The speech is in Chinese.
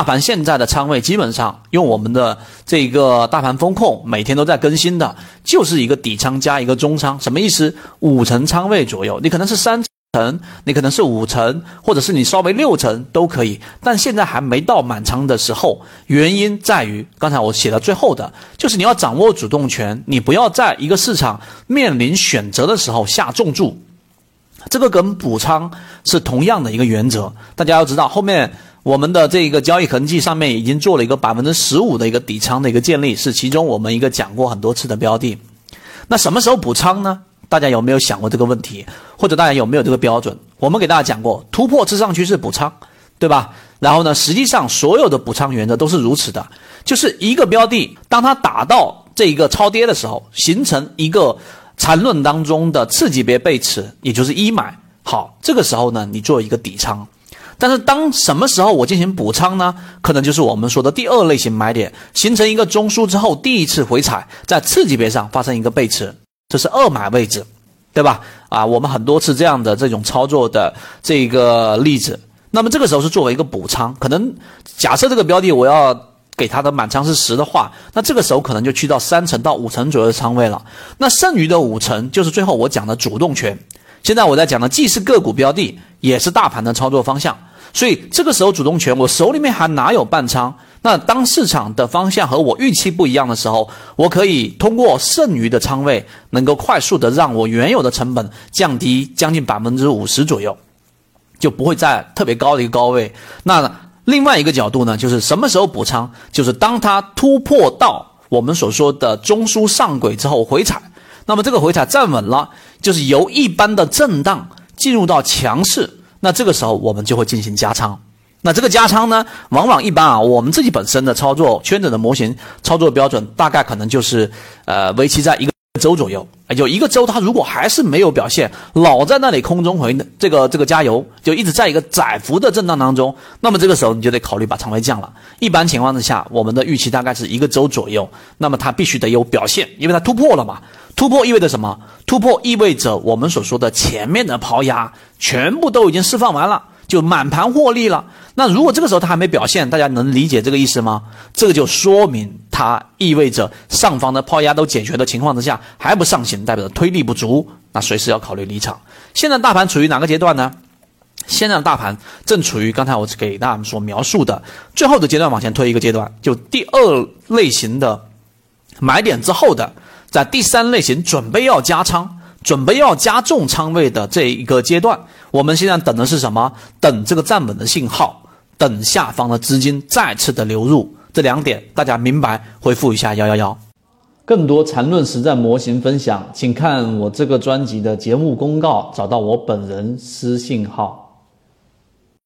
大盘现在的仓位基本上用我们的这个大盘风控每天都在更新的，就是一个底仓加一个中仓，什么意思？五成仓位左右，你可能是三成，你可能是五成，或者是你稍微六成都可以，但现在还没到满仓的时候。原因在于刚才我写到最后的，就是你要掌握主动权，你不要在一个市场面临选择的时候下重注。这个跟补仓是同样的一个原则，大家要知道，后面我们的这个交易痕迹上面已经做了一个百分之十五的一个底仓的一个建立，是其中我们一个讲过很多次的标的。那什么时候补仓呢？大家有没有想过这个问题？或者大家有没有这个标准？我们给大家讲过，突破至上趋势补仓，对吧？然后呢，实际上所有的补仓原则都是如此的，就是一个标的，当它打到这一个超跌的时候，形成一个。缠论当中的次级别背驰，也就是一买好，这个时候呢，你做一个底仓。但是当什么时候我进行补仓呢？可能就是我们说的第二类型买点，形成一个中枢之后，第一次回踩，在次级别上发生一个背驰，这是二买位置，对吧？啊，我们很多次这样的这种操作的这个例子。那么这个时候是作为一个补仓，可能假设这个标的我要。给它的满仓是十的话，那这个时候可能就去到三成到五成左右的仓位了。那剩余的五成就是最后我讲的主动权。现在我在讲的既是个股标的，也是大盘的操作方向。所以这个时候主动权我手里面还哪有半仓？那当市场的方向和我预期不一样的时候，我可以通过剩余的仓位，能够快速的让我原有的成本降低将近百分之五十左右，就不会在特别高的一个高位。那。另外一个角度呢，就是什么时候补仓？就是当它突破到我们所说的中枢上轨之后回踩，那么这个回踩站稳了，就是由一般的震荡进入到强势，那这个时候我们就会进行加仓。那这个加仓呢，往往一般啊，我们自己本身的操作圈子的模型操作标准，大概可能就是呃，为期在一个。周左右，有一个周，它如果还是没有表现，老在那里空中回这个这个加油，就一直在一个窄幅的震荡当中，那么这个时候你就得考虑把仓位降了。一般情况之下，我们的预期大概是一个周左右，那么它必须得有表现，因为它突破了嘛。突破意味着什么？突破意味着我们所说的前面的抛压全部都已经释放完了。就满盘获利了。那如果这个时候它还没表现，大家能理解这个意思吗？这个就说明它意味着上方的抛压都解决的情况之下还不上行，代表着推力不足，那随时要考虑离场。现在大盘处于哪个阶段呢？现在的大盘正处于刚才我给大家所描述的最后的阶段，往前推一个阶段，就第二类型的买点之后的，在第三类型准备要加仓。准备要加重仓位的这一个阶段，我们现在等的是什么？等这个站稳的信号，等下方的资金再次的流入。这两点大家明白？回复一下幺幺幺。更多缠论实战模型分享，请看我这个专辑的节目公告，找到我本人私信号。